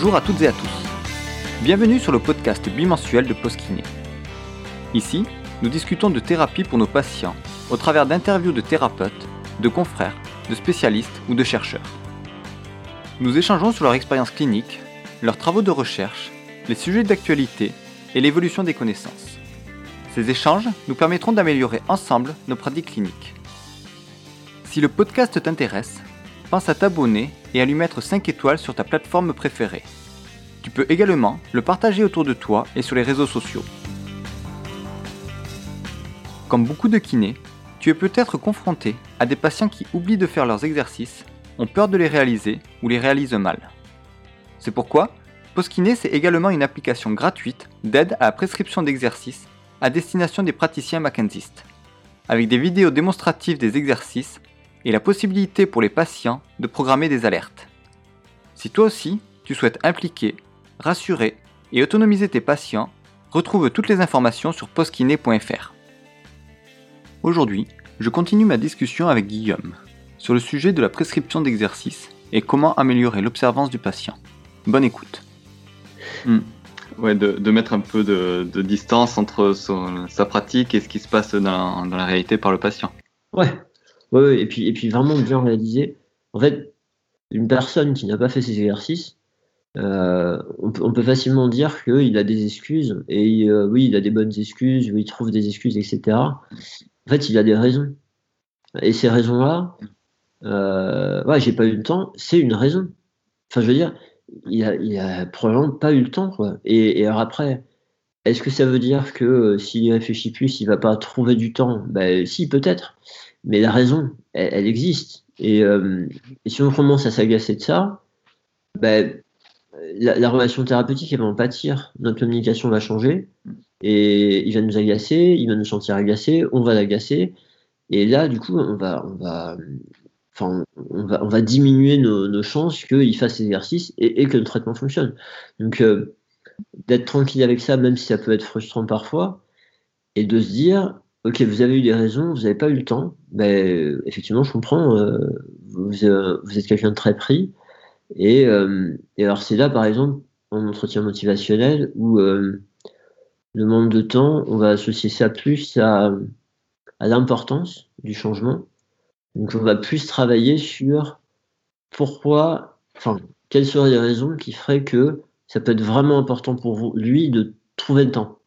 Bonjour à toutes et à tous. Bienvenue sur le podcast bimensuel de Postkiné. Ici, nous discutons de thérapie pour nos patients au travers d'interviews de thérapeutes, de confrères, de spécialistes ou de chercheurs. Nous échangeons sur leur expérience clinique, leurs travaux de recherche, les sujets d'actualité et l'évolution des connaissances. Ces échanges nous permettront d'améliorer ensemble nos pratiques cliniques. Si le podcast t'intéresse, pense à t'abonner et à lui mettre 5 étoiles sur ta plateforme préférée. Tu peux également le partager autour de toi et sur les réseaux sociaux. Comme beaucoup de kinés, tu es peut-être confronté à des patients qui oublient de faire leurs exercices, ont peur de les réaliser ou les réalisent mal. C'est pourquoi PostKiné c'est également une application gratuite d'aide à la prescription d'exercices à destination des praticiens McKenzistes, avec des vidéos démonstratives des exercices et la possibilité pour les patients de programmer des alertes. Si toi aussi, tu souhaites impliquer, rassurer et autonomiser tes patients, retrouve toutes les informations sur postkiné.fr. Aujourd'hui, je continue ma discussion avec Guillaume sur le sujet de la prescription d'exercices et comment améliorer l'observance du patient. Bonne écoute. Hmm. Ouais, de, mettre un peu de, distance entre sa pratique et ce qui se passe dans, dans la réalité par le patient. Ouais, Ouais, et puis, et puis vraiment bien réaliser. En fait, une personne qui n'a pas fait ces exercices, euh, on, peut, facilement dire qu'il a des excuses, et euh, oui, il a des bonnes excuses, oui, il trouve des excuses, etc. En fait, il a des raisons. Et ces raisons-là, euh, ouais, j'ai pas eu le temps, c'est une raison. Enfin, je veux dire, il a, probablement pas eu le temps. Et, et alors après, est-ce que ça veut dire que euh, s'il réfléchit plus, il va pas trouver du temps? Ben, si, peut-être mais la raison, elle, existe. Euh, et, si on commence à s'agacer de ça, ben, la, relation thérapeutique elle va en pâtir. Notre communication va changer et il va nous agacer, il va nous sentir agacé, on va l'agacer. Et là, du coup, on va, on va, enfin, on va, on va diminuer nos, chances qu'il fasse l'exercice et, et, que le traitement fonctionne. Donc, euh, d'être tranquille avec ça, même si ça peut être frustrant parfois, et de se dire, Ok, vous avez eu des raisons, vous n'avez pas eu le temps. Ben, effectivement, je comprends. Euh, vous, euh, vous, êtes quelqu'un de très pris. Et, euh, et alors, c'est là, par exemple, en entretien motivationnel, où le manque de temps, on va associer ça plus à, à l'importance du changement. Donc, on va plus travailler sur pourquoi, enfin, quelles seraient les raisons qui feraient que ça peut être vraiment important pour vous, lui de trouver le temps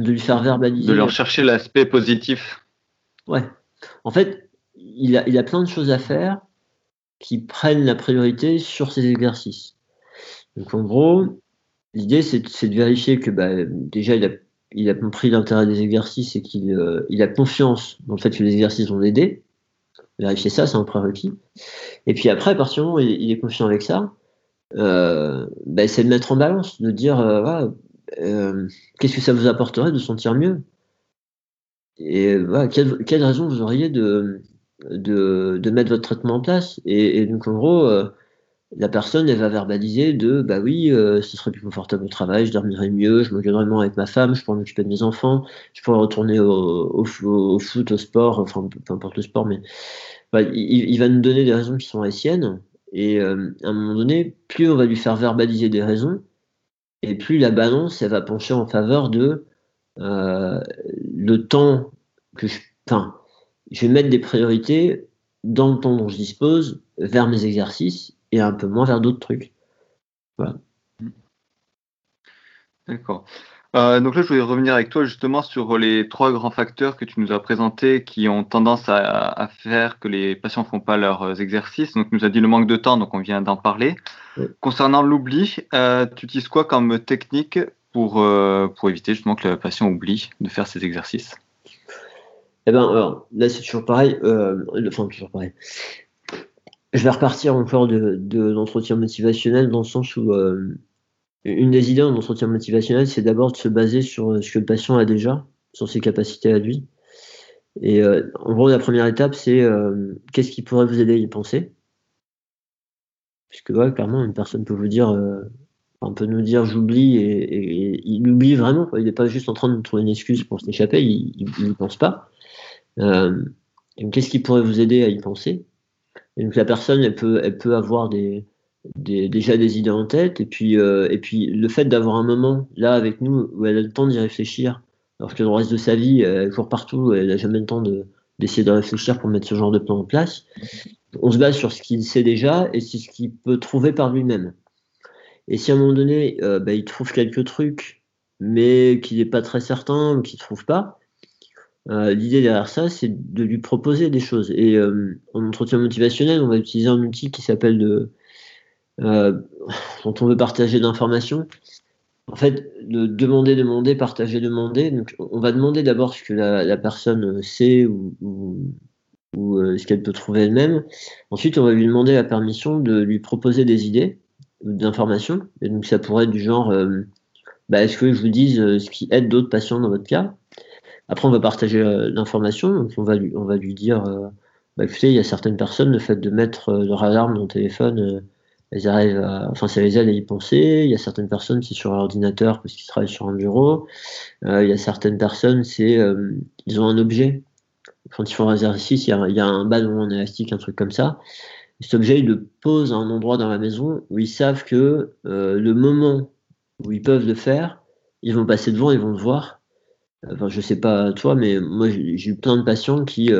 de lui faire verbaliser. De leur chercher l'aspect positif. Ouais. En fait, il a, il a plein de choses à faire qui prennent la priorité sur ces exercices. Donc en gros, l'idée c'est de vérifier que bah, déjà il a, il a compris l'intérêt des exercices et qu'il euh, il a confiance dans le fait que les exercices vont l'aider. Vérifier ça, c'est un prérequis. Et puis après, à partir du moment où il, est confiant avec ça, euh, bah, c'est de mettre en balance, de dire euh, euh, qu'est-ce que ça vous apporterait de sentir mieux? Et voilà, quelle, raison vous auriez de, mettre votre traitement en place? Et, donc en gros, euh, la personne elle va verbaliser de bah oui, euh, ce serait plus confortable au travail, je dormirais mieux, je me gagnerais moins avec ma femme, je pourrais m'occuper de mes enfants, je pourrais retourner au, foot, au sport, enfin peu importe le sport, mais il, il, va nous donner des raisons qui sont les siennes. Et à un moment donné, plus on va lui faire verbaliser des raisons, et plus la balance elle va pencher en faveur de euh, le temps que je. Enfin, je vais mettre des priorités dans le temps dont je dispose vers mes exercices et un peu moins vers d'autres trucs. Voilà. D'accord. Euh, donc là, je voulais revenir avec toi justement sur les trois grands facteurs que tu nous as présentés qui ont tendance à, faire que les patients ne font pas leurs exercices. Donc, tu nous as dit le manque de temps, donc on vient d'en parler. Concernant l'oubli, euh, tu utilises quoi comme technique pour, euh, pour éviter justement que le patient oublie de faire ses exercices? Eh bien, alors là, c'est toujours pareil. enfin, toujours pareil. Je vais repartir encore de, de l'entretien motivationnel dans le sens où une des idées en entretien motivationnel, c'est d'abord de se baser sur euh, ce que le patient a déjà, sur ses capacités à lui. Et euh, en gros, la première étape, c'est euh, qu'est-ce qui pourrait vous aider à y penser? Puisque, ouais, clairement, une personne peut vous dire, on peut nous dire j'oublie, et, il oublie vraiment. Il n'est pas juste en train de trouver une excuse pour s'échapper, il n'y pense pas. qu'est-ce qui pourrait vous aider à y penser? Et donc, la personne, elle peut, elle peut avoir des, déjà des idées en tête, et puis, euh, et puis le fait d'avoir un moment là avec nous où elle a le temps d'y réfléchir, alors que le reste de sa vie, elle court partout, elle n'a jamais le temps d'essayer de réfléchir pour mettre ce genre de plan en place. On se base sur ce qu'il sait déjà et c'est ce qu'il peut trouver par lui-même. Et si à un moment donné, euh, bah, il trouve quelques trucs, mais qu'il n'est pas très certain ou qu'il ne trouve pas, euh, l'idée derrière ça, c'est de lui proposer des choses. Et en entretien motivationnel, on va utiliser un outil qui s'appelle de euh, dont on veut partager d'informations. En fait, de demander, demander, partager, demander. Donc, on va demander d'abord ce que la, personne sait ou, euh, ce qu'elle peut trouver elle-même. Ensuite, on va lui demander la permission de lui proposer des idées ou d'informations. Et donc, ça pourrait être du genre euh, bah, est-ce que je vous dise ce qui aide d'autres patients dans votre cas? Après, on va partager l'information. Donc, on va lui, on va lui dire bah, écoutez, il y a certaines personnes, le fait de mettre leur alarme dans le téléphone elles arrivent à, enfin, ça les aide à y penser. Il y a certaines personnes qui sur l'ordinateur parce qu'ils travaillent sur un bureau. Euh, il y a certaines personnes, c'est, euh, ils ont un objet. Quand ils font un exercice, il y a, un ballon en élastique, un truc comme ça. cet objet, ils le posent à un endroit dans la maison où ils savent que euh, le moment où ils peuvent le faire, ils vont passer devant, ils vont le voir. Enfin, je sais pas toi, mais moi, j'ai eu plein de patients qui,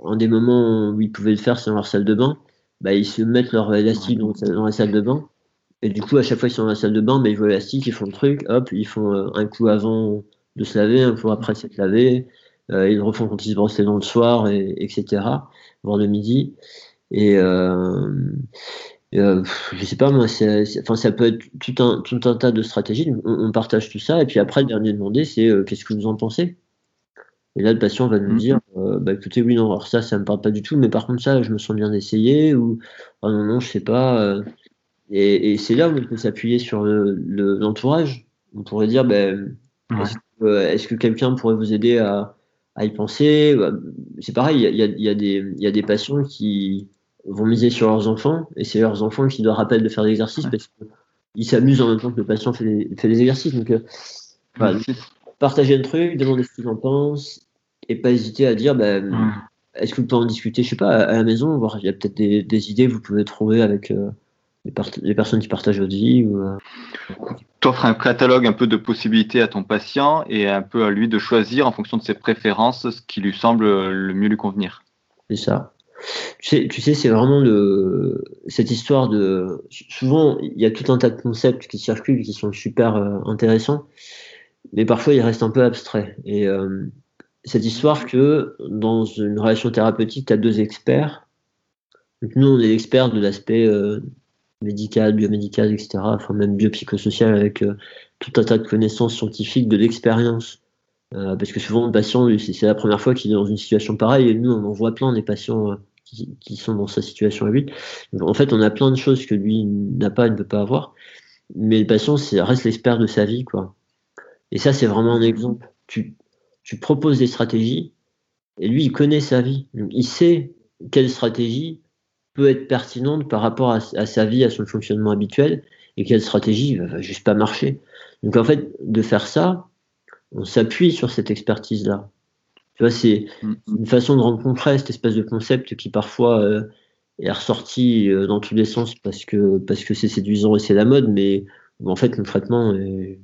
en des moments où ils pouvaient le faire, c'est dans leur salle de bain bah, ils se mettent leur élastique dans, la salle de bain. Et du coup, à chaque fois qu'ils sont dans la salle de bain, bah, ils voient l'élastique, ils font le truc, hop, ils font euh, un coup avant de se laver, un coup après s'être lavé. Euh, ils le refont quand ils se brossent dans le soir, et, etc. Voire le midi. Et euh, euh, je sais pas, moi, enfin, ça peut être tout un, tout un tas de stratégies. On, on, partage tout ça. Et puis après, le dernier demandé, c'est qu'est-ce que vous en pensez? Et là, le patient va nous mm. dire, euh, bah écoutez, oui, non, alors ça, ça me parle pas du tout, mais par contre, ça, je me sens bien d'essayer, ou oh non, non, je sais pas. Euh. et, et c'est là où on peut s'appuyer sur l'entourage. Le, on pourrait dire, ben, est-ce que, quelqu'un pourrait vous aider à, à y penser? Bah, C'est pareil, il y a, y, a des, y a des patients qui vont miser sur leurs enfants, et c'est leurs enfants qui doivent rappeler de faire des exercices parce qu'ils s'amusent en même temps que le patient fait des exercices. Donc, euh, partager un truc, demander ce qu'ils en pensent, et pas hésiter à dire ben, est-ce que vous pouvez en discuter, je sais pas, à, la maison, voir il y a peut-être des, idées que vous pouvez trouver avec euh, les, personnes qui partagent votre vie. Ou, euh... offres un catalogue un peu de possibilités à ton patient et un peu à lui de choisir en fonction de ses préférences ce qui lui semble le mieux lui convenir. C'est ça. Tu sais, tu sais c'est vraiment le, cette histoire de. Souvent, il y a tout un tas de concepts qui circulent qui sont super euh, intéressants mais parfois il reste un peu abstrait. Et euh, cette histoire que dans une relation thérapeutique, tu as deux experts. nous, on est experts de l'aspect euh, médical, biomédical, etc., enfin même biopsychosocial avec euh, tout un tas de connaissances scientifiques, de l'expérience. parce que souvent, le patient, c'est la première fois qu'il est dans une situation pareille, et nous, on en voit plein des patients qui, qui, sont dans sa situation à lui. en fait, on a plein de choses que lui n'a pas, il ne peut pas avoir. Mais le patient, reste l'expert de sa vie, quoi. Et ça, c'est vraiment un exemple. Tu, tu proposes des stratégies, et lui, il connaît sa vie. il sait quelle stratégie peut être pertinente par rapport à, sa vie, à son fonctionnement habituel, et quelle stratégie va, va juste pas marcher. Donc en fait, de faire ça, on s'appuie sur cette expertise-là. Tu vois, c'est mm-hmm. une façon de rendre concret cette espèce de concept qui parfois euh, est ressorti euh, dans tous les sens parce que parce que c'est séduisant et c'est la mode, mais en fait concrètement, euh,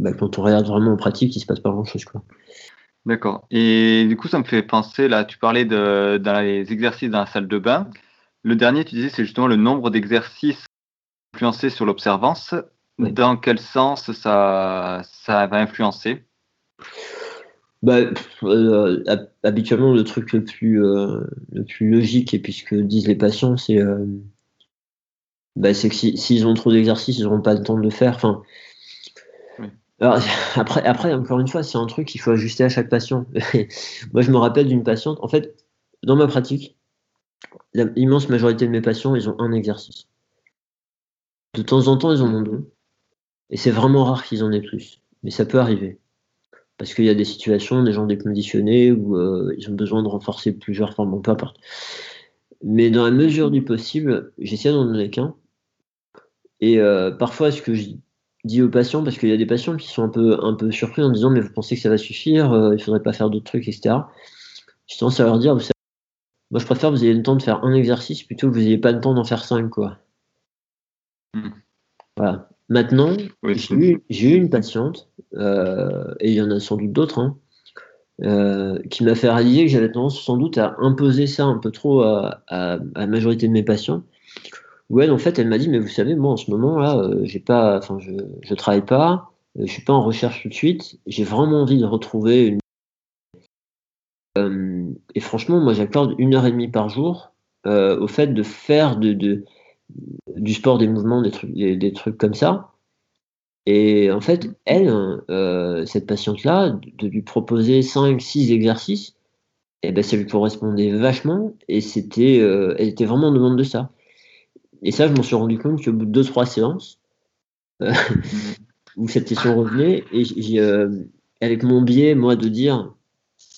bah, quand on regarde vraiment en pratique, il se passe pas grand chose. Quoi. D'accord. Et du coup, ça me fait penser, là, tu parlais de, dans les exercices dans la salle de bain. Le dernier, tu disais, c'est justement le nombre d'exercices influencés sur l'observance. Dans quel sens ça, ça va influencer? Bah, euh, habituellement, le truc le plus, euh, le plus logique, et puis ce que disent les patients, c'est euh, bah, que s'ils ont trop d'exercices, ils n'auront pas le temps de le faire. Enfin, après, encore une fois, c'est un truc qu'il faut ajuster à chaque patient. Moi, je me rappelle d'une patiente. En fait, dans ma pratique, l'immense majorité de mes patients, ils ont un exercice. De temps en temps, ils en ont deux. Et c'est vraiment rare qu'ils en aient plus. Mais ça peut arriver. Parce qu'il y a des situations, des gens déconditionnés, où euh, ils ont besoin de renforcer plusieurs formes, bon, peu importe. Mais dans la mesure du possible, j'essaie d'en donner qu'un. Et euh, parfois, ce que je dit aux patients, parce qu'il y a des patients qui sont un peu, un peu surpris en disant mais vous pensez que ça va suffire, euh, il faudrait pas faire d'autres trucs, etc. J'ai tendance à leur dire, vous savez, moi je préfère que vous ayez le temps de faire un exercice plutôt que vous n'ayez pas le temps d'en faire cinq, quoi. Hmm. Voilà. Maintenant, j'ai eu, une patiente, euh, et il y en a sans doute d'autres, hein, euh, qui m'a fait réaliser que j'avais tendance sans doute à imposer ça un peu trop à, la majorité de mes patients. Ouais, en fait, elle m'a dit, mais vous savez, moi en ce moment là, euh, pas, enfin, je, je travaille pas, je suis pas en recherche tout de suite. J'ai vraiment envie de retrouver une. et franchement, moi, j'accorde une heure et demie par jour au fait de faire de, de du sport, des mouvements, des trucs, des, trucs comme ça. Et en fait, elle, euh, cette patiente-là, de lui proposer 5, 6 exercices, eh ben, ça lui correspondait vachement et c'était, euh, elle était vraiment en demande de ça. Et ça, je m'en suis rendu compte qu'au bout de 2-3 séances, euh, où cette question revenait, et j'ai, avec mon biais, moi, de dire,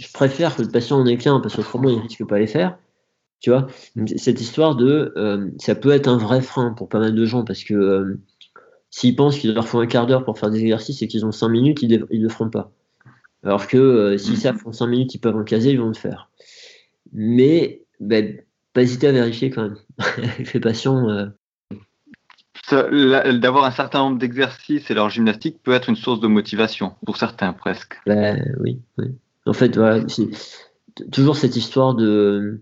je préfère que le patient en ait qu'un parce qu'autrement, il risque pas les faire. Tu vois, cette histoire de, euh, ça peut être un vrai frein pour pas mal de gens parce que euh, s'ils pensent qu'il leur faut un quart d'heure pour faire des exercices et qu'ils ont 5 minutes, ils ne le feront pas. Alors que euh, s'ils savent qu'en 5 minutes, ils peuvent en caser, ils vont le faire. Mais, ben, pas hésiter à vérifier quand même. Fais patient. D'avoir un certain nombre d'exercices et leur gymnastique peut être une source de motivation, pour certains presque. Ben, oui, oui. En fait, voilà, toujours cette histoire de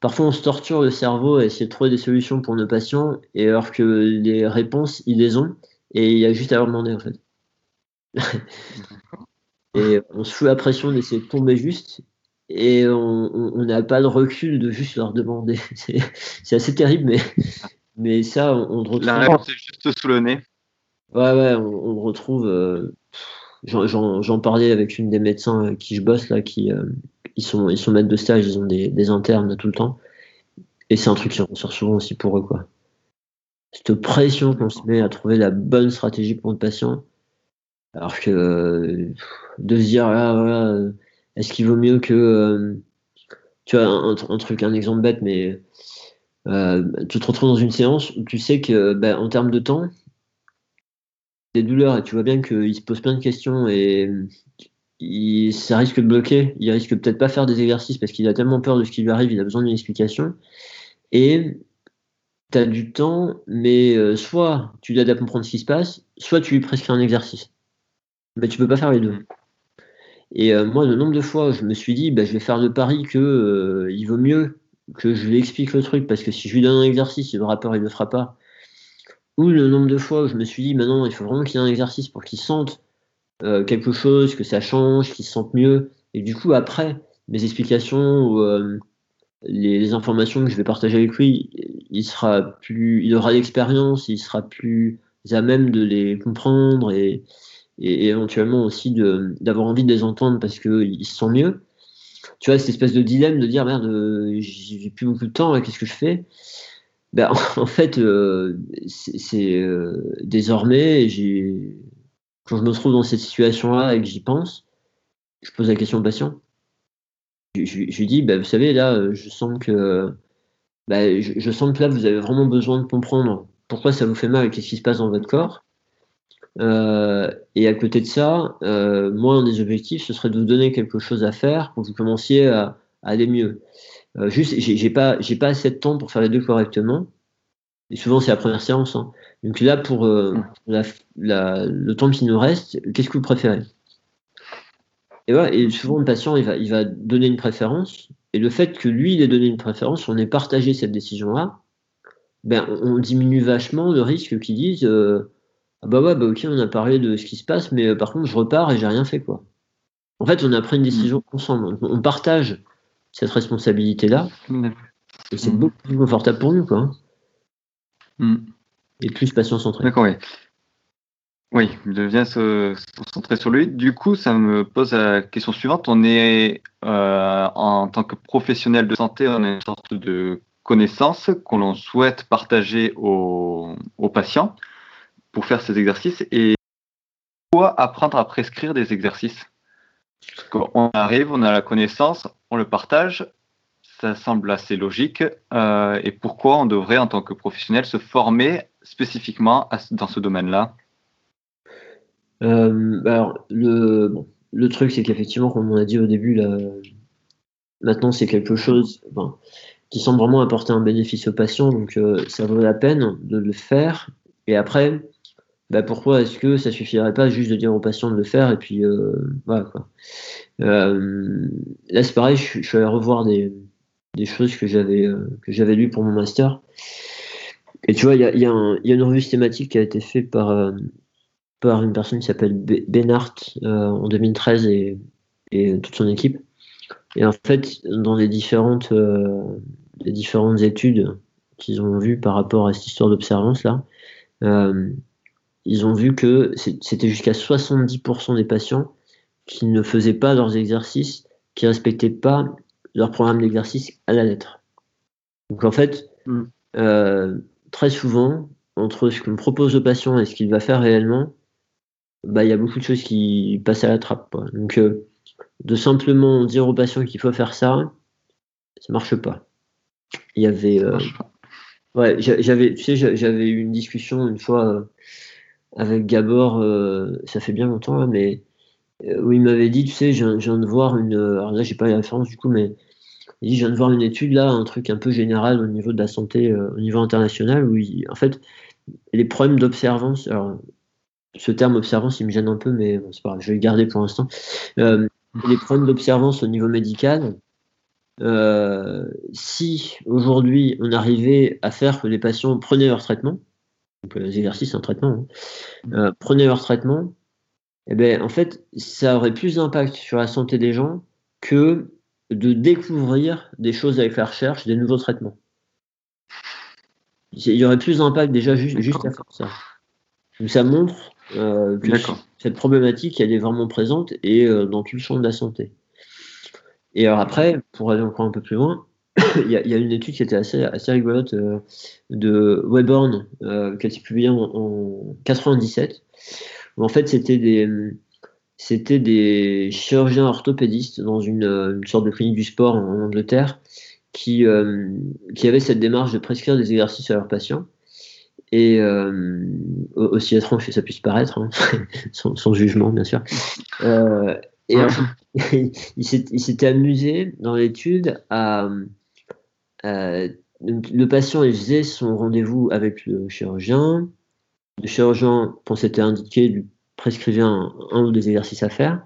Parfois, on se torture le cerveau à essayer de trouver des solutions pour nos patients, et alors que les réponses, ils les ont, et il y a juste à leur demander, en fait. et on se fout la pression d'essayer de tomber juste, et on n'a pas de recul de juste leur demander. C'est assez terrible, mais, mais ça, on, on retrouve. La réponse est juste sous le nez. Ouais, ouais, on, on retrouve. Euh, J'en parlais avec une des médecins avec qui je bosse, là, qui, euh, ils sont, ils sont maîtres de stage, ils ont des, des internes tout le temps. Et c'est un truc qui ressort souvent aussi pour eux, quoi. Cette pression qu'on se met à trouver la bonne stratégie pour le patient. Alors que de se dire, ah, est-ce qu'il vaut mieux que. Euh, tu vois, un, truc, un exemple bête, mais euh, tu te retrouves dans une séance où tu sais que, ben, en termes de temps, des douleurs et tu vois bien qu'il se pose plein de questions et ça risque de bloquer. Il risque peut-être pas faire des exercices parce qu'il a tellement peur de ce qui lui arrive, il a besoin d'une explication. Et tu as du temps, mais euh, soit tu l'aides à comprendre ce qui se passe, soit tu lui prescris un exercice. Mais tu peux pas faire les deux. Et euh, moi, le nombre de fois, je me suis dit, bah, je vais faire le pari que euh, il vaut mieux que je lui explique le truc parce que si je lui donne un exercice, il aura peur, il ne le fera pas. Ou le nombre de fois où je me suis dit, maintenant, il faut vraiment qu'il y ait un exercice pour qu'il sente euh, quelque chose, que ça change, qu'il se sente mieux. Et du coup, après, mes explications ou euh, les, informations que je vais partager avec lui, il sera plus, il aura l'expérience, il sera plus à même de les comprendre et, et éventuellement aussi d'avoir envie de les entendre parce qu'il se sent mieux. Tu vois, cette espèce de dilemme de dire merde, j'ai plus beaucoup de temps, qu'est-ce que je fais? Ben, En fait, euh, c'est désormais, quand je me trouve dans cette situation-là et que j'y pense, je pose la question au patient. Je, lui dis, bah, vous savez, là, euh, je sens que bah, je, sens que là, vous avez vraiment besoin de comprendre pourquoi ça vous fait mal et qu'est-ce qui se passe dans votre corps. Euh, et à côté de ça, euh, moi, un des objectifs, ce serait de vous donner quelque chose à faire pour que vous commenciez à, aller mieux. juste, j'ai pas, j'ai pas assez de temps pour faire les deux correctement. Et souvent, c'est la première séance. Hein. Donc là, pour euh, le temps qui nous reste, qu'est-ce que vous préférez? Et, voilà, et souvent, le patient, il va, il va donner une préférence. Et le fait que lui, il ait donné une préférence, on ait partagé cette décision-là, ben, on diminue vachement le risque qu'ils disent euh, Ah bah ouais, bah ok, on a parlé de ce qui se passe, mais euh, par contre, je repars et j'ai rien fait. quoi. En fait, on a pris une décision mmh. ensemble. On partage cette responsabilité-là. Et c'est mmh. beaucoup plus confortable pour nous. quoi. Mmh et plus patient centré. D'accord, oui. Oui, il devient se, centrer sur lui. Du coup, ça me pose la question suivante. On est, euh, en tant que professionnel de santé, on a une sorte de connaissance qu'on souhaite partager aux, patients pour faire ces exercices. Et pourquoi apprendre à prescrire des exercices? On arrive, on a la connaissance, on le partage, ça semble assez logique. Euh, et pourquoi on devrait, en tant que professionnel, se former spécifiquement dans ce domaine-là? Euh, le, truc, c'est qu'effectivement, comme on a dit au début, maintenant, c'est quelque chose qui semble vraiment apporter un bénéfice aux patients. Donc, euh, ça vaut la peine de le faire. Et après, bah pourquoi est-ce que ça suffirait pas juste de dire aux patients de le faire et puis voilà quoi. là c'est pareil, je, je, suis allé revoir des, des choses que j'avais que j'avais lues pour mon master. Et tu vois, il y a, y, y a, une revue systématique qui a été faite par par une personne qui s'appelle Benart en 2013 et, et toute son équipe. Et en fait, dans les différentes, euh, les différentes études qu'ils ont vues par rapport à cette histoire d'observance là, euh, ils ont vu que c'était jusqu'à 70% des patients qui ne faisaient pas leurs exercices, qui respectaient pas leur programme d'exercice à la lettre. Donc en fait, mm. euh, très souvent, entre ce qu'on propose au patient et ce qu'il va faire réellement, bah, il y a beaucoup de choses qui passent à la trappe. Quoi. Donc, euh, de simplement dire aux patients qu'il faut faire ça, ça marche pas. Il y avait. Euh, ouais, j'avais, tu sais, j'avais eu une discussion une fois euh, avec Gabor, ça fait bien longtemps, mais où il m'avait dit, tu sais, je, viens de voir une. Alors là, j'ai pas la référence du coup, mais il dit, je viens de voir une étude là, un truc un peu général au niveau de la santé, au niveau international, où en fait, les problèmes d'observance. Alors, ce terme observance, il me gêne un peu, mais c'est pas grave, je vais le garder pour l'instant. Euh, les problèmes d'observance au niveau médical, euh, si aujourd'hui on arrivait à faire que les patients prenaient leur traitement, donc les exercices, c'est un traitement, hein, euh, prenaient leur traitement, eh ben, en fait, ça aurait plus d'impact sur la santé des gens que de découvrir des choses avec la recherche, des nouveaux traitements. Il y aurait plus d'impact déjà juste, juste à faire ça. Donc ça montre euh, cette problématique, elle est vraiment présente et euh, dans tout le champ de la santé. Et alors après, pour aller encore un peu plus loin, il y, a une étude qui était assez, assez rigolote euh, de Webborn, qui a été publiée en, en 97, où en fait c'était des, c'était des chirurgiens orthopédistes dans une, une, sorte de clinique du sport en, Angleterre qui, qui avaient cette démarche de prescrire des exercices à leurs patients. Et euh, aussi étrange que ça puisse paraître, hein, sans, jugement bien sûr. Euh, et il s'était amusé dans l'étude à, le patient il faisait son rendez-vous avec le chirurgien. Le chirurgien, quand c'était indiqué, lui prescrivait un, un, ou des exercices à faire.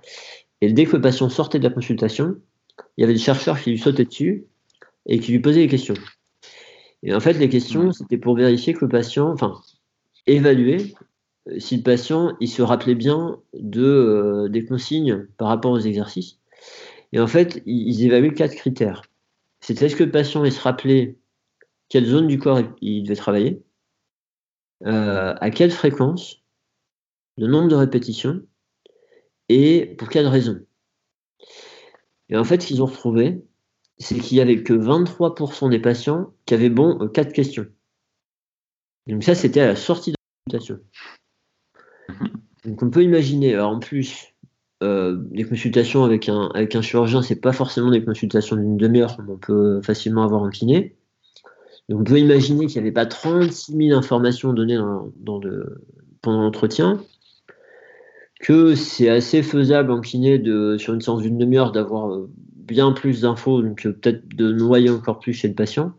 Et dès que le patient sortait de la consultation, il y avait des chercheurs qui lui sautaient dessus et qui lui posaient des questions. Et en fait, les questions, c'était pour vérifier que le patient, enfin, évaluer euh, si le patient, il se rappelait bien de, euh, des consignes par rapport aux exercices. Et en fait, ils, évaluaient quatre critères. C'était est-ce que le patient, il se rappelait quelle zone du corps il, devait travailler, euh, à quelle fréquence, le nombre de répétitions, et pour quelle raison? Et en fait, ce qu'ils ont retrouvé, c'est qu'il y avait que 23% des patients qui avaient bon euh, quatre questions. Donc ça, c'était à la sortie de la consultation. Donc on peut imaginer, alors en plus, euh, des consultations avec un, avec un chirurgien, c'est pas forcément des consultations d'une demi-heure, on peut facilement avoir un kiné. Donc on peut imaginer qu'il n'y avait pas 36 000 informations données pendant l'entretien, que c'est assez faisable en kiné de, sur une séance d'une demi-heure d'avoir euh, bien plus d'infos, donc peut-être de noyer encore plus chez le patient.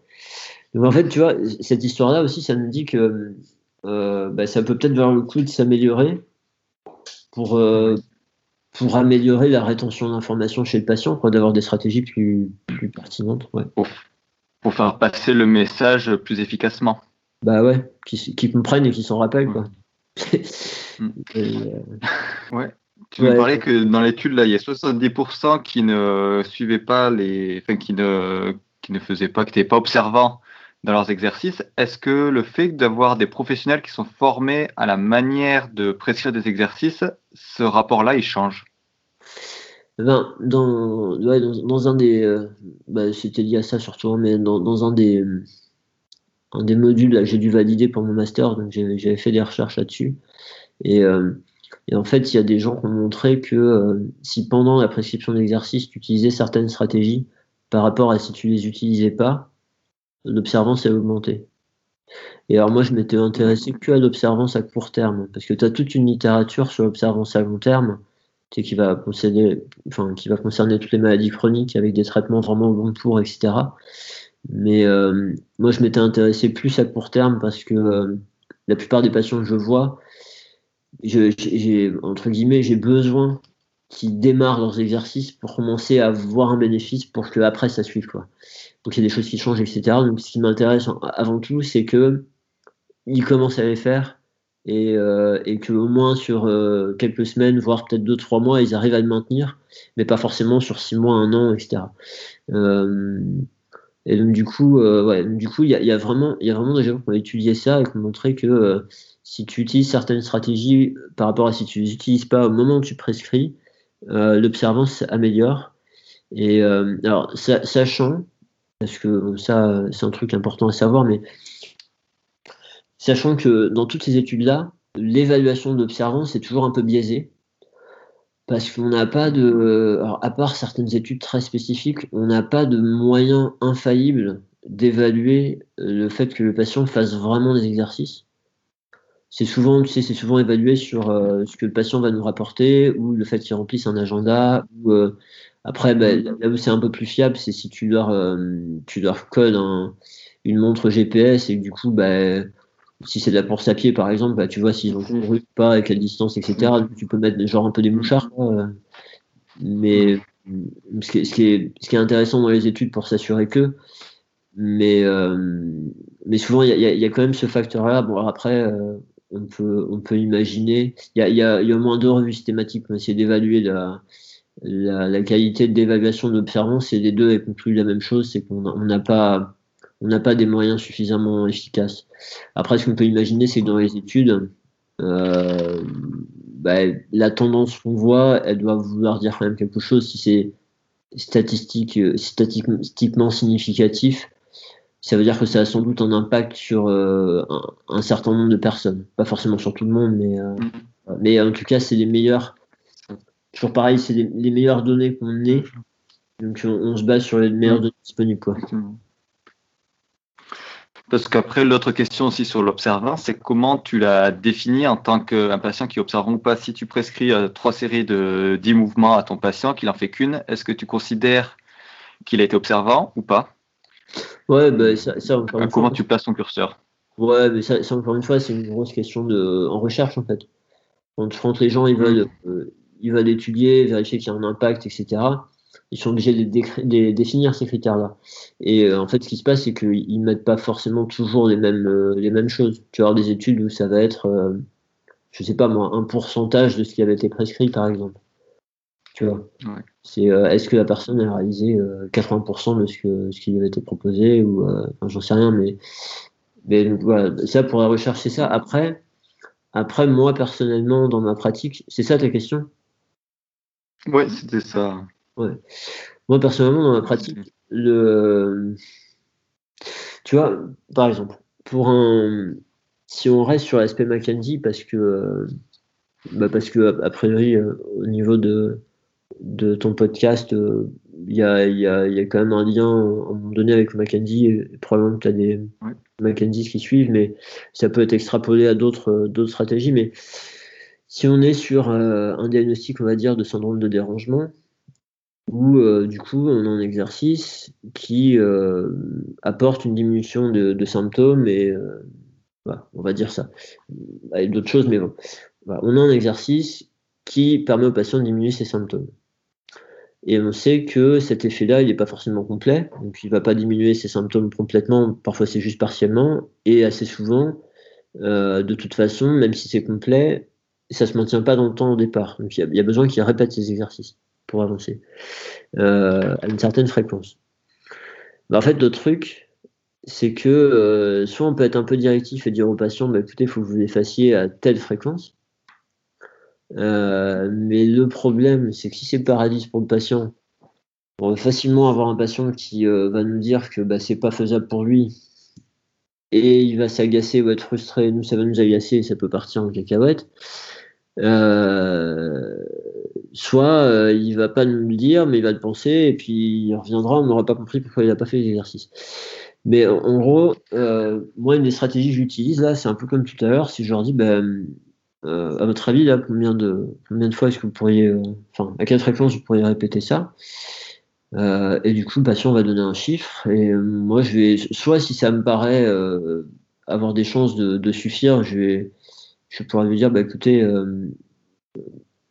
Donc en fait, tu vois, cette histoire-là aussi, ça nous dit que euh, bah, ça peut peut-être vers le coup de s'améliorer pour, euh, pour améliorer la rétention d'informations chez le patient, d'avoir des stratégies plus, plus pertinentes. Ouais. Pour, faire passer le message plus efficacement. Bah ouais, qui, qui comprennent et qui s'en rappellent. Quoi. Mm. ouais. Tu nous parlais que dans l'étude, là, il y a 70% qui ne suivaient pas les. Enfin, qui ne, qui ne faisaient pas, qui n'étaient pas observants dans leurs exercices. Est-ce que le fait d'avoir des professionnels qui sont formés à la manière de prescrire des exercices, ce rapport-là, il change? Ben, dans, dans, un des. Euh, bah, C'était lié à ça surtout, hein, mais dans, dans un des. Un des modules, j'ai dû valider pour mon master, donc j'avais fait des recherches là-dessus. Et. Euh, et en fait, il y a des gens qui ont montré que euh, si pendant la prescription d'exercice, tu utilisais certaines stratégies par rapport à si tu les utilisais pas, l'observance a augmenté. Et alors moi, je m'étais intéressé que à l'observance à court terme, parce que tu as toute une littérature sur l'observance à long terme, qui va concerner, toutes les maladies chroniques avec des traitements vraiment long cours, etc. Mais euh, moi, je m'étais intéressé plus à court terme parce que euh, la plupart des patients que je vois, j'ai entre guillemets, j'ai besoin qu'ils démarrent leurs exercices pour commencer à voir un bénéfice pour que après ça suive quoi. Donc il y a des choses qui changent, etc. Donc ce qui m'intéresse avant tout, c'est que ils commencent à les faire et, euh, et qu'au moins sur euh, quelques semaines, voire peut-être deux, trois mois, ils arrivent à le maintenir, mais pas forcément sur six mois, un an, etc. Euh, et donc du coup, euh, ouais, du coup, il y a, vraiment, il y a vraiment des gens qui ont étudié ça et qui ont montré que si tu utilises certaines stratégies par rapport à si tu les utilises pas au moment où tu prescris, l'observance améliore. Et alors, sachant, parce que ça, c'est un truc important à savoir, mais Sachant que dans toutes ces études-là, l'évaluation d'observance est toujours un peu biaisée. Parce qu'on n'a pas de. Alors, à part certaines études très spécifiques, on n'a pas de moyen infaillible d'évaluer le fait que le patient fasse vraiment des exercices. C'est souvent, tu sais, c'est souvent évalué sur euh, ce que le patient va nous rapporter ou le fait qu'il remplisse un agenda. Ou, euh, après, ben, là où c'est un peu plus fiable, c'est si tu leur, euh, tu leur codes une montre GPS et du coup, ben, si c'est de la course à pied par exemple, bah, tu vois s'ils ont couru pas, à quelle distance, etc. Tu peux mettre genre un peu des mouchards. Mais ce qui, est, ce, qui est, ce qui, est, intéressant dans les études pour s'assurer que. Mais, euh, mais souvent, il y, y a, quand même ce facteur-là. Bon, après, euh, on, peut, on peut imaginer. Il y a, y, a, y a moins deux revues systématiques pour essayer d'évaluer la, la, la, qualité d'évaluation d'observance et les deux elles concluent la même chose c'est qu'on n'a pas on n'a pas des moyens suffisamment efficaces. Après, ce qu'on peut imaginer, c'est que dans les études, euh, bah, la tendance qu'on voit, elle doit vouloir dire quand même quelque chose. Si c'est statistique, statistiquement significatif, ça veut dire que ça a sans doute un impact sur euh, un, certain nombre de personnes. Pas forcément sur tout le monde, mais, euh, mm-hmm. mais en tout cas, c'est les meilleurs. Toujours pareil, c'est les, meilleures données qu'on ait. Donc on, se base sur les meilleures mm-hmm. données disponibles. Quoi. Parce qu'après, l'autre question aussi sur l'observance, c'est comment tu l'as défini en tant qu'un patient qui observe ou pas? Si tu prescris euh, trois séries de 10 mouvements à ton patient, qu'il en fait qu'une, est-ce que tu considères qu'il a été observant ou pas? Ouais, ben ça, Comment tu places ton curseur Ouais, mais ça, encore une fois, c'est une grosse question de, en recherche en fait. Quand, quand les gens ils veulent, euh, ils veulent étudier, vérifier qu'il y a un impact, etc ils sont obligés de, définir ces critères-là. Et euh, en fait, ce qui se passe, c'est qu'ils ne mettent pas forcément toujours les mêmes, euh, les mêmes choses. Tu vas avoir des études où ça va être, je sais pas moi, un pourcentage de ce qui avait été prescrit, par exemple. Tu vois C'est est-ce que la personne a réalisé 80% de ce, que, ce qui lui avait été proposé ou j'en sais rien, mais, mais voilà, ça pourrait rechercher ça. Après, après, moi personnellement, dans ma pratique, c'est ça ta question? Oui, c'était ça. Ouais. Moi, personnellement, dans ma pratique, le... tu vois, par exemple, pour un... si on reste sur l'aspect Mackenzie, parce que, bah parce que a priori, euh, au niveau de, de ton podcast, euh, il y, a, y, a, y, a, quand même un lien à un moment donné avec Mackenzie, et probablement que tu as des ouais. qui suivent, mais ça peut être extrapolé à d'autres stratégies. Mais si on est sur euh, un diagnostic, on va dire, de syndrome de dérangement, où euh, du coup on a un exercice qui euh, apporte une diminution de, symptômes et euh, on va dire ça. Avec d'autres choses, mais bon. On a un exercice qui permet au patient de diminuer ses symptômes. Et on sait que cet effet-là, il n'est pas forcément complet, donc il ne va pas diminuer ses symptômes complètement, parfois c'est juste partiellement, et assez souvent, de toute façon, même si c'est complet, ça ne se maintient pas dans le temps au départ. Donc il y, a besoin qu'il répète ces exercices pour avancer euh, à une certaine fréquence. en fait, le truc, c'est que euh, soit on peut être un peu directif et dire au patient, bah, écoutez, il faut que vous l'effaciez à telle fréquence. Euh, mais le problème, c'est que si c'est paradis pour le patient, on va facilement avoir un patient qui va nous dire que bah, c'est pas faisable pour lui et il va s'agacer ou être frustré. Nous, ça va nous agacer et ça peut partir en cacahuète. Euh, soit euh, il va pas nous le dire, mais il va le penser, et puis il reviendra, on n'aura pas compris pourquoi il n'a pas fait l'exercice. Mais en gros, euh, moi, une des stratégies que j'utilise là, c'est un peu comme tout à l'heure, si je leur dis, ben, euh, à votre avis, là, combien de, combien de fois est-ce que vous pourriez, euh, enfin, à quelle fréquence vous pourriez répéter ça? Et du coup, le patient va donner un chiffre, et moi, je vais, soit si ça me paraît avoir des chances de, suffire, je vais, je pourrais lui dire, bah, écoutez,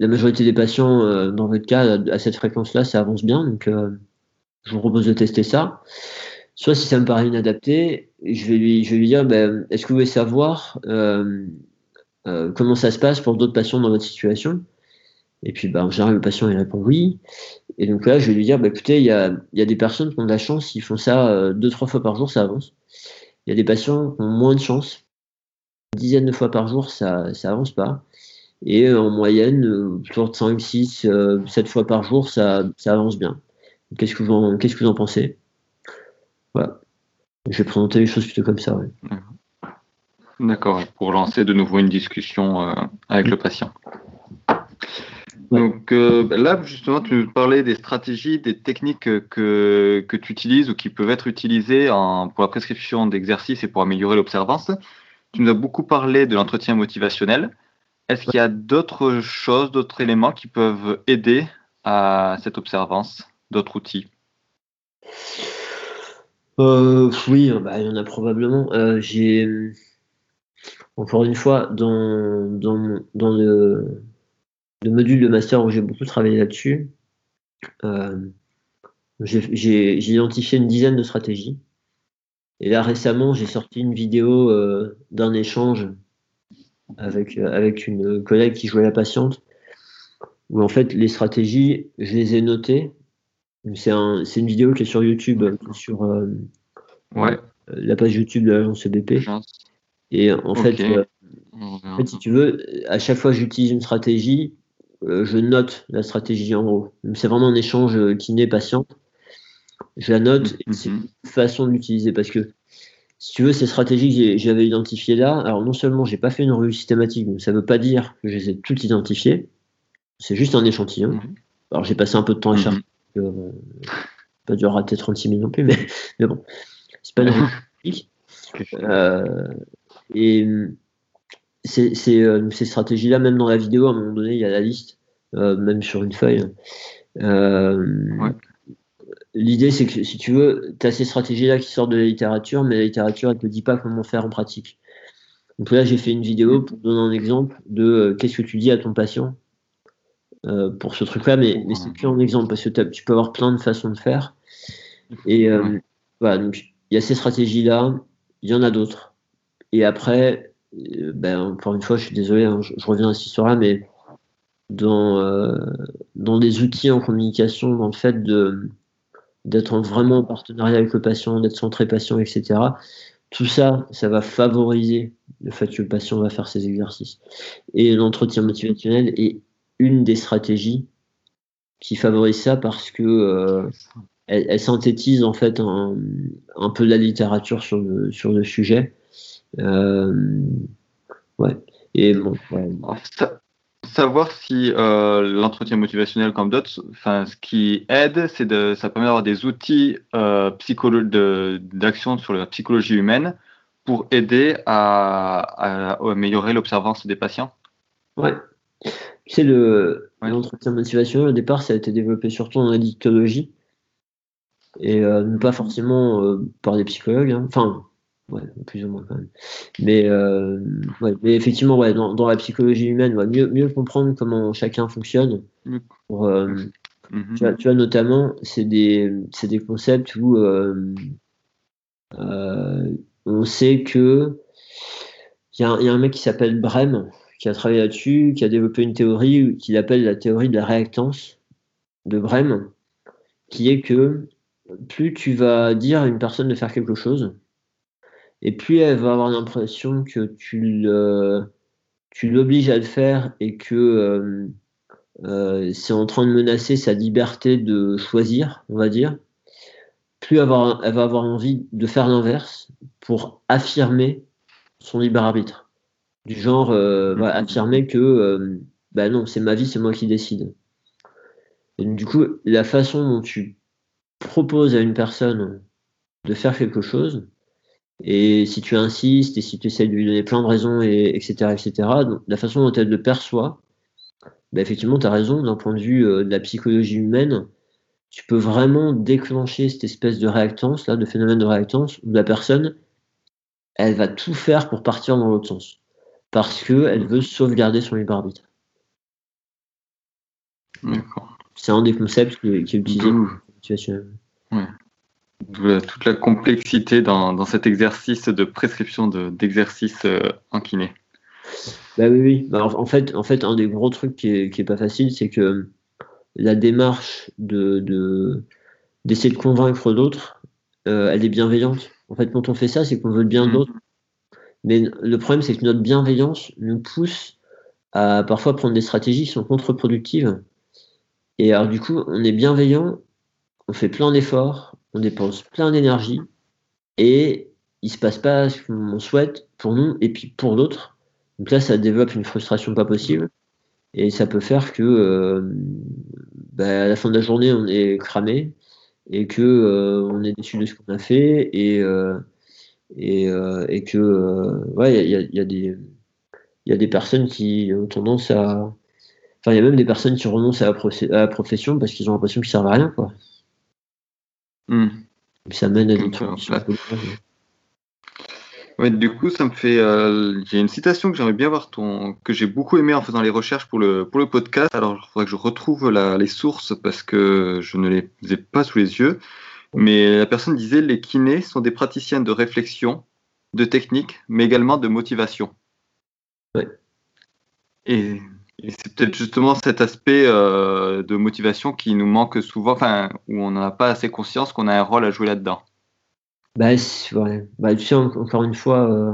la majorité des patients, dans votre cas, à cette fréquence-là, ça avance bien, donc je vous propose de tester ça. Soit si ça me paraît inadapté, je vais lui, je vais lui dire, ben, est-ce que vous voulez savoir euh, euh, comment ça se passe pour d'autres patients dans votre situation? Et puis, ben, en général, le patient répond oui. Et donc là, je vais lui dire, ben, écoutez, il y a, des personnes qui ont de la chance, ils font ça euh, deux, trois fois par jour, ça avance. Il y a des patients qui ont moins de chance. Une dizaine de fois par jour, ça, avance pas. Et en moyenne, autour de 5, 6, 7 fois par jour, ça, avance bien. Qu'est-ce que vous en pensez? Voilà. Je vais présenter les choses plutôt comme ça. D'accord, pour lancer de nouveau une discussion euh, avec le patient. Donc euh, là, justement, tu nous parlais des stratégies, des techniques que, que tu utilises ou qui peuvent être utilisées pour la prescription d'exercices et pour améliorer l'observance. Tu nous as beaucoup parlé de l'entretien motivationnel. Est-ce qu'il y a d'autres choses, d'autres éléments qui peuvent aider à cette observance d'autres outils? Euh, Oui, bah, il y en a probablement. J'ai encore une fois dans, dans, dans le, module de master où j'ai beaucoup travaillé là-dessus. Euh, j'ai identifié une dizaine de stratégies. Et là récemment, j'ai sorti une vidéo d'un échange avec, avec une collègue qui jouait la patiente, où en fait les stratégies, je les ai notées c'est un, une vidéo qui est sur YouTube, sur euh, ouais. la page YouTube de l'agence EBP. Et en fait, euh, en fait, si tu veux, à chaque fois que j'utilise une stratégie, euh, je note la stratégie en gros. C'est vraiment un échange kiné-patient. Je la note et c'est une façon de l'utiliser parce que si tu veux, ces stratégies que j'avais identifiées là, alors non seulement j'ai pas fait une revue systématique, donc ça veut pas dire que je les ai toutes identifiées, c'est juste un échantillon. Alors j'ai passé un peu de temps à chercher euh, pas dû rater 36 000 non plus, mais, mais bon, c'est pas une euh, et c'est, euh, ces stratégies-là, même dans la vidéo, à un moment donné, il y a la liste, euh, même sur une feuille. L'idée, c'est que si tu veux, tu as ces stratégies-là qui sortent de la littérature, mais la littérature, elle te dit pas comment faire en pratique. Donc là, j'ai fait une vidéo pour donner un exemple de qu'est-ce que tu dis à ton patient euh, pour ce truc-là, mais, mais c'est qu'un exemple parce que tu peux avoir plein de façons de faire. Et euh, voilà, donc il y a ces stratégies-là, il y en a d'autres. Et après, euh, ben, encore une fois, je suis désolé, hein, je, reviens à cette histoire-là, mais dans, dans des outils en communication, dans le fait de d'être vraiment en partenariat avec le patient, d'être centré patient, etc. Tout ça, ça va favoriser le fait que le patient va faire ses exercices. Et l'entretien motivationnel est une des stratégies qui favorise ça parce que euh, elle, synthétise en fait un, peu de la littérature sur le, sur le sujet. Euh, ouais. Et bon, Savoir si euh, l'entretien motivationnel comme d'autres, enfin, ce qui aide, c'est de, ça permet d'avoir des outils d'action sur la psychologie humaine pour aider à, à améliorer l'observance des patients. Ouais, tu sais, le, l'entretien motivationnel, au départ, ça a été développé surtout en addictologie. Et euh, pas forcément euh, par des psychologues. Hein. Enfin, ouais, plus ou moins quand même. Mais, euh, ouais, mais effectivement, ouais, dans, dans, la psychologie humaine, mieux, mieux comprendre comment chacun fonctionne. Pour, mm-hmm. tu, vois, tu, vois, notamment, c'est des, c'est des concepts où on sait que il y, y, a un mec qui s'appelle Brem, qui a travaillé là-dessus, qui a développé une théorie qu'il appelle la théorie de la réactance de Brême, qui est que plus tu vas dire à une personne de faire quelque chose, et plus elle va avoir l'impression que tu l'obliges à le faire et que euh, euh, c'est en train de menacer sa liberté de choisir, on va dire, plus elle va avoir envie de faire l'inverse pour affirmer son libre arbitre du genre euh, affirmer que euh, bah non, c'est ma vie, c'est moi qui décide. Et du coup, la façon dont tu proposes à une personne de faire quelque chose, et si tu insistes et si tu essaies de lui donner plein de raisons, et, etc., etc., donc, la façon dont elle le perçoit, bah effectivement, tu as raison, d'un point de vue euh, de la psychologie humaine, tu peux vraiment déclencher cette espèce de réactance, là, de phénomène de réactance, où la personne, elle va tout faire pour partir dans l'autre sens. Parce qu'elle veut sauvegarder son libre arbitre. C'est un des concepts qui, est utilisé toute la complexité dans, cet exercice de prescription d'exercice euh, en kiné. Bah oui, oui. Bah, en, fait, en fait, un des gros trucs qui est, pas facile, c'est que la démarche de d'essayer de, convaincre l'autre, euh, elle est bienveillante. En fait, quand on fait ça, c'est qu'on veut le bien de l'autre. Mais le problème, c'est que notre bienveillance nous pousse à parfois prendre des stratégies qui sont contre-productives. Et alors, du coup, on est bienveillant, on fait plein d'efforts, on dépense plein d'énergie, et il se passe pas ce qu'on souhaite pour nous et puis pour d'autres. Donc là, ça développe une frustration pas possible. Et ça peut faire que euh, bah, à la fin de la journée, on est cramé et que euh, on est déçu de ce qu'on a fait et, euh, et, et, que ouais, il y a, des il y a des personnes qui ont tendance à enfin il y a même des personnes qui renoncent à la, profession parce qu'ils ont l'impression qu'ils servent à rien quoi. Hmm. ça mène à des trucs Ouais, du coup, ça me fait. Euh, j'ai une citation que j'aimerais bien voir ton, que j'ai beaucoup aimé en faisant les recherches pour le pour le podcast. Alors, il faudrait que je retrouve les sources parce que je ne les ai pas sous les yeux. Mais la personne disait les kinés sont des praticiens de réflexion, de technique, mais également de motivation. Ouais. Et, c'est peut-être justement cet aspect euh, de motivation qui nous manque souvent, enfin, où on n'a pas assez conscience qu'on a un rôle à jouer là-dedans. Bah, bah, tu sais, encore une fois, euh,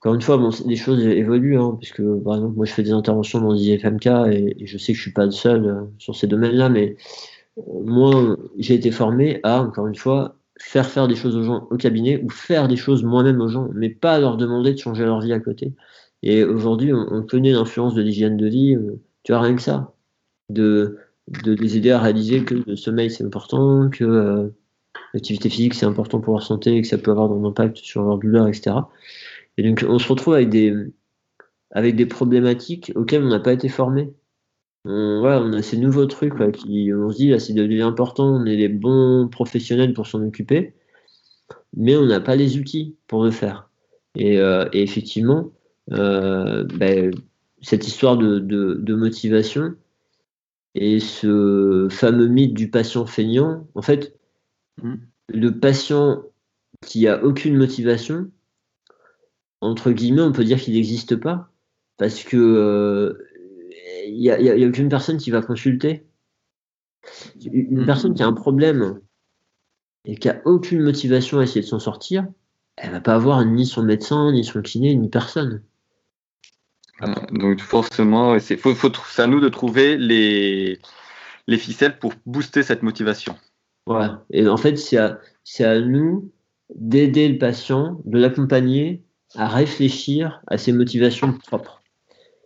encore une fois, les choses évoluent, hein, puisque par exemple, moi je fais des interventions dans des IFMK et, et je sais que je suis pas le seul euh, sur ces domaines-là, mais moi j'ai été formé à, encore une fois, faire faire des choses aux gens au cabinet ou faire des choses moi-même aux gens, mais pas leur demander de changer leur vie à côté. Et aujourd'hui, on, connaît l'influence de l'hygiène de vie, tu vois, rien que ça, de, de les aider à réaliser que le sommeil c'est important, que l'activité physique c'est important pour leur santé et que ça peut avoir un impact sur leur douleur, etc. Et donc on se retrouve avec des, avec des problématiques auxquelles on n'a pas été formé. On, on a ces nouveaux trucs qui, on se dit là c'est devenu important, on est les bons professionnels pour s'en occuper, mais on n'a pas les outils pour le faire. Et, euh, effectivement, euh, ben, cette histoire de, de, motivation et ce fameux mythe du patient feignant, en fait, Mm. Le patient qui a aucune motivation, entre guillemets, on peut dire qu'il n'existe pas, parce que il euh, n'y a, aucune personne qui va consulter. Une mm. personne qui a un problème et qui a aucune motivation à essayer de s'en sortir, elle va pas avoir ni son médecin, ni son kiné, ni personne. Donc forcément, c'est faut, à nous de trouver les, les ficelles pour booster cette motivation. Voilà. Et en fait, c'est à, à nous d'aider le patient, de l'accompagner à réfléchir à ses motivations propres.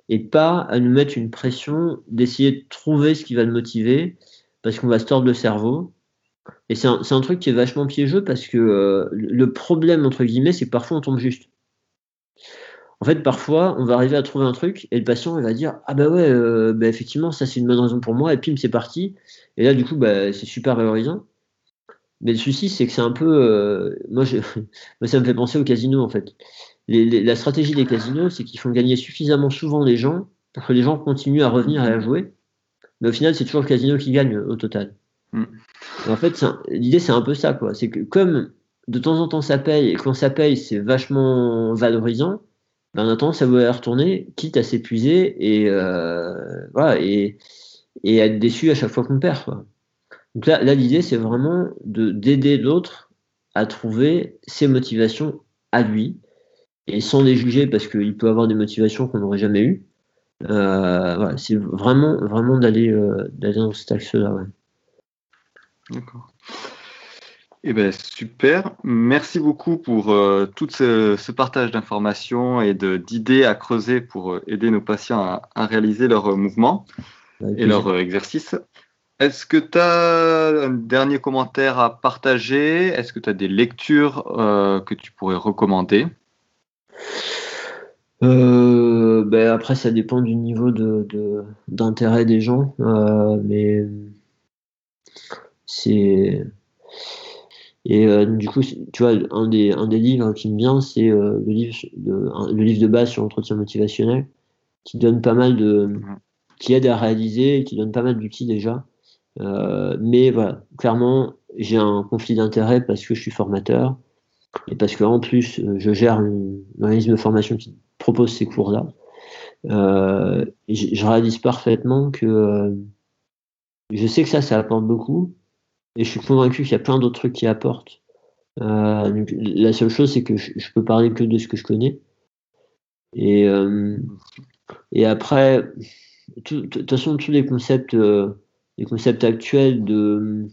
Et pas à nous mettre une pression d'essayer de trouver ce qui va le motiver, parce qu'on va se tordre le cerveau. Et c'est un, un, truc qui est vachement piégeux parce que euh, le problème, entre guillemets, c'est que parfois on tombe juste. En fait, parfois, on va arriver à trouver un truc et le patient il va dire Ah bah ouais, euh, bah effectivement, ça c'est une bonne raison pour moi, et puis c'est parti. Et là, du coup, bah, c'est super valorisant. Mais le souci, c'est que c'est un peu. Euh, moi, je, moi, ça me fait penser au casino, en fait. la stratégie des casinos, c'est qu'ils font gagner suffisamment souvent les gens pour que les gens continuent à revenir et à jouer. Mais au final, c'est toujours le casino qui gagne au total. Mm. En fait, l'idée, c'est un peu ça, quoi. C'est que comme de temps en temps ça paye, et quand ça paye, c'est vachement valorisant, ben, on a tendance à retourner, quitte à s'épuiser et, euh, voilà, et, et être déçu à chaque fois qu'on perd. Quoi. Donc là, l'idée, c'est vraiment de, d'aider l'autre à trouver ses motivations à lui, et sans les juger parce qu'il peut avoir des motivations qu'on n'aurait jamais eues. Euh, voilà, c'est vraiment, vraiment d'aller, euh, d'aller dans cet axe-là. Ouais. D'accord. Eh ben, super. Merci beaucoup pour euh, tout ce, partage d'informations et d'idées à creuser pour euh, aider nos patients à, à réaliser leurs mouvements et leurs exercices. Est-ce que tu as un dernier commentaire à partager? Est-ce que tu as des lectures euh, que tu pourrais recommander? Euh, ben Après, ça dépend du niveau d'intérêt de, des gens. Euh, mais c'est. Et du coup, tu vois, un des, un des livres qui me vient, c'est le, livre de, le livre de base sur l'entretien motivationnel, qui donne pas mal de. qui aide à réaliser, qui donne pas mal d'outils déjà. mais voilà, clairement, j'ai un conflit d'intérêt parce que je suis formateur et parce que en plus je gère l'organisme de formation qui propose ces cours-là. Euh, je, réalise parfaitement que euh, je sais que ça, ça apporte beaucoup, et je suis convaincu qu'il y a plein d'autres trucs qui apportent. Euh, la seule chose, c'est que je, peux parler que de ce que je connais. Et, et après, de toute façon, tous les concepts, les concepts actuels de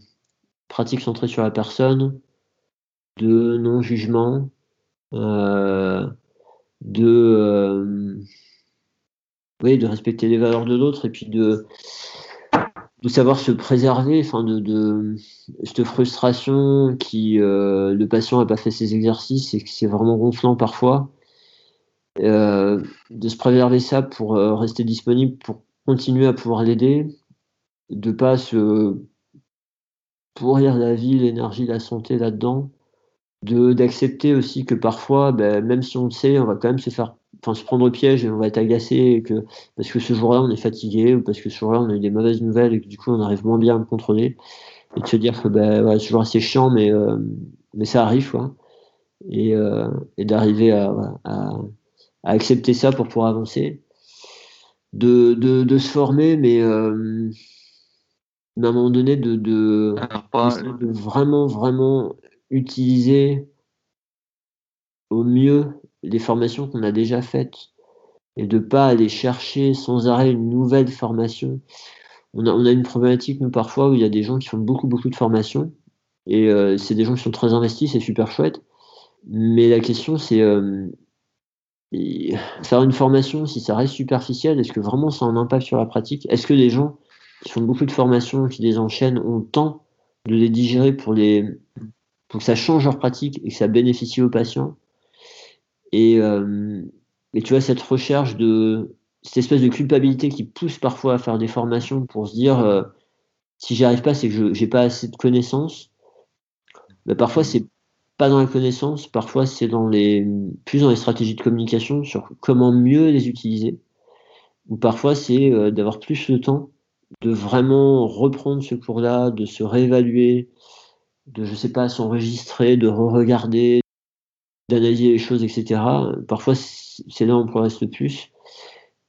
pratique centrée sur la personne, de non-jugement, de oui, de respecter les valeurs de l'autre et puis de, de savoir se préserver, enfin de, de cette frustration qui euh, le patient n'a pas fait ses exercices et que c'est vraiment gonflant parfois, euh, de se préserver ça pour euh, rester disponible, pour continuer à pouvoir l'aider, de pas se pourrir la vie, l'énergie, la santé là-dedans, de d'accepter aussi que parfois, ben, même si on le sait, on va quand même se faire enfin, se prendre au piège et on va être agacé que, parce que ce jour-là on est fatigué ou parce que ce jour-là on a eu des mauvaises nouvelles et que du coup on arrive moins bien à me contrôler et de se dire que ben, ce jour c'est chiant mais, euh, mais ça arrive quoi. Et, euh, et d'arriver à, à, à, accepter ça pour pouvoir avancer. De, de, de se former mais, euh, à un moment donné de, de, de vraiment vraiment utiliser au mieux les formations qu'on a déjà faites et de pas aller chercher sans arrêt une nouvelle formation. On a, on a une problématique, nous, parfois, où il y a des gens qui font beaucoup, beaucoup de formations et euh, c'est des gens qui sont très investis, c'est super chouette. Mais la question, c'est euh, faire une formation, si ça reste superficiel, est-ce que vraiment ça a un impact sur la pratique? Est-ce que les gens qui font beaucoup de formations, qui les enchaînent, ont le temps de les digérer pour, les, pour que ça change leur pratique et que ça bénéficie aux patients? Et, euh, et tu vois, cette recherche de cette espèce de culpabilité qui pousse parfois à faire des formations pour se dire euh, si j'y arrive pas, c'est que je j'ai pas assez de connaissances. Mais parfois, c'est pas dans la connaissance, parfois c'est dans les plus dans les stratégies de communication sur comment mieux les utiliser. Ou parfois c'est euh, d'avoir plus le temps de vraiment reprendre ce cours-là, de se réévaluer, de je sais pas s'enregistrer, de re-regarder, d'analyser les choses, etc. Parfois, c'est là où on progresse le plus.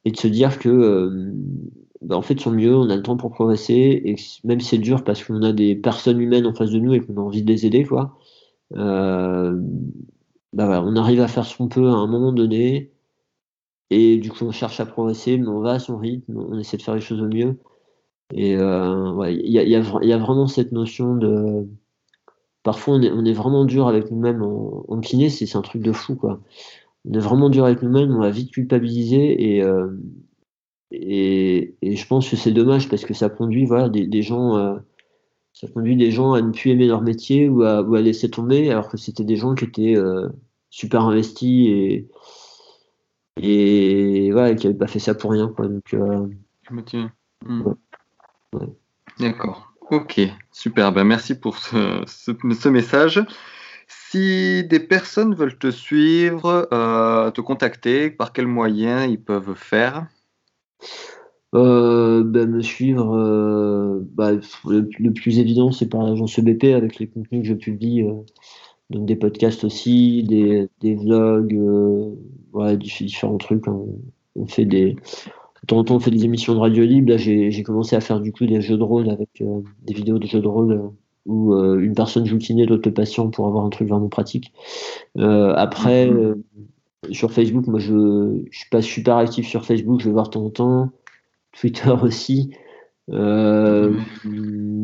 Et de se dire que, euh, bah, en fait, son mieux, on a le temps pour progresser, et même si c'est dur parce qu'on a des personnes humaines en face de nous et qu'on a envie de les aider, quoi, euh, bah voilà, on arrive à faire ce qu'on peut à un moment donné, et du coup, on cherche à progresser, mais on va à son rythme, on essaie de faire les choses au mieux. Et euh, ouais, il a, y a vraiment cette notion de parfois on est, vraiment dur avec nous-mêmes en, kiné, c'est un truc de fou quoi. On est vraiment dur avec nous-mêmes, on va vite culpabiliser et, euh, et, je pense que c'est dommage parce que ça conduit voilà, des, gens euh, ça conduit des gens à ne plus aimer leur métier ou à, ou à laisser tomber alors que c'était des gens qui étaient euh, super investis et, et voilà, qui n'avaient pas fait ça pour rien quoi. Donc, hmm. D'accord. Ok, super. Ben merci pour ce, message. Si des personnes veulent te suivre, euh, te contacter, par quels moyens ils peuvent faire? Euh, ben, Me suivre, euh, bah, le, plus évident, c'est par l'agence EBP avec les contenus que je publie, donc des podcasts aussi, des, vlogs, ouais, différents trucs. on fait des, de temps en temps, on fait des émissions de radio libre. Là, j'ai commencé à faire du coup des jeux de rôle avec euh, des vidéos de jeux de rôle euh, où euh, une personne joue kiné, l'autre le patient pour avoir un truc vraiment pratique. après, mhm. sur Facebook, moi, je, ne suis pas super actif sur Facebook. Je vais voir de temps en temps. Twitter aussi.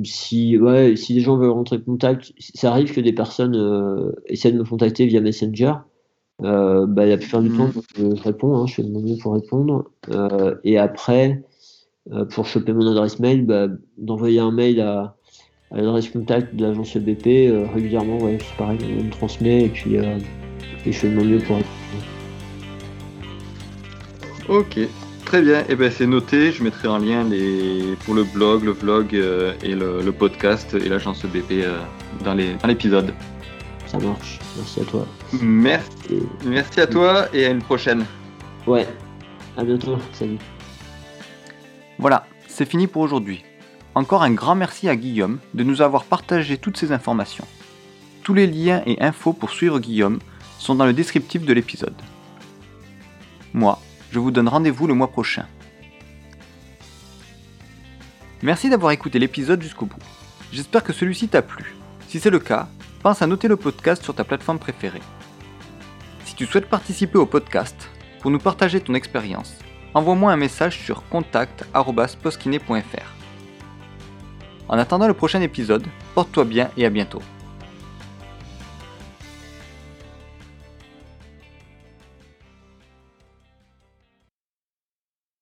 Si, ouais, si les gens veulent rentrer en contact, ça arrive que des personnes essaient de me contacter via Messenger. Euh, bah, la plupart du temps, mm. je, réponds, hein, je fais de mon mieux pour répondre. Euh, et après, euh, pour choper mon adresse mail, bah, d'envoyer un mail à, à l'adresse contact de l'agence BP euh, régulièrement, ouais, c'est pareil, on me transmet et puis et je fais de mon mieux pour répondre. Ok, Très bien, et eh ben c'est noté, je mettrai en lien les... pour le blog, le vlog et le, podcast et l'agence BP euh, dans l'épisode. Ça marche, merci à toi. Merci, merci à toi et à une prochaine. Ouais, à bientôt, salut. Voilà, c'est fini pour aujourd'hui. Encore un grand merci à Guillaume de nous avoir partagé toutes ces informations. Tous les liens et infos pour suivre Guillaume sont dans le descriptif de l'épisode. Moi, je vous donne rendez-vous le mois prochain. Merci d'avoir écouté l'épisode jusqu'au bout. J'espère que celui-ci t'a plu. Si c'est le cas, pense à noter le podcast sur ta plateforme préférée. Si tu souhaites participer au podcast, pour nous partager ton expérience, envoie-moi un message sur contact.poskiné.fr. En attendant le prochain épisode, porte-toi bien et à bientôt.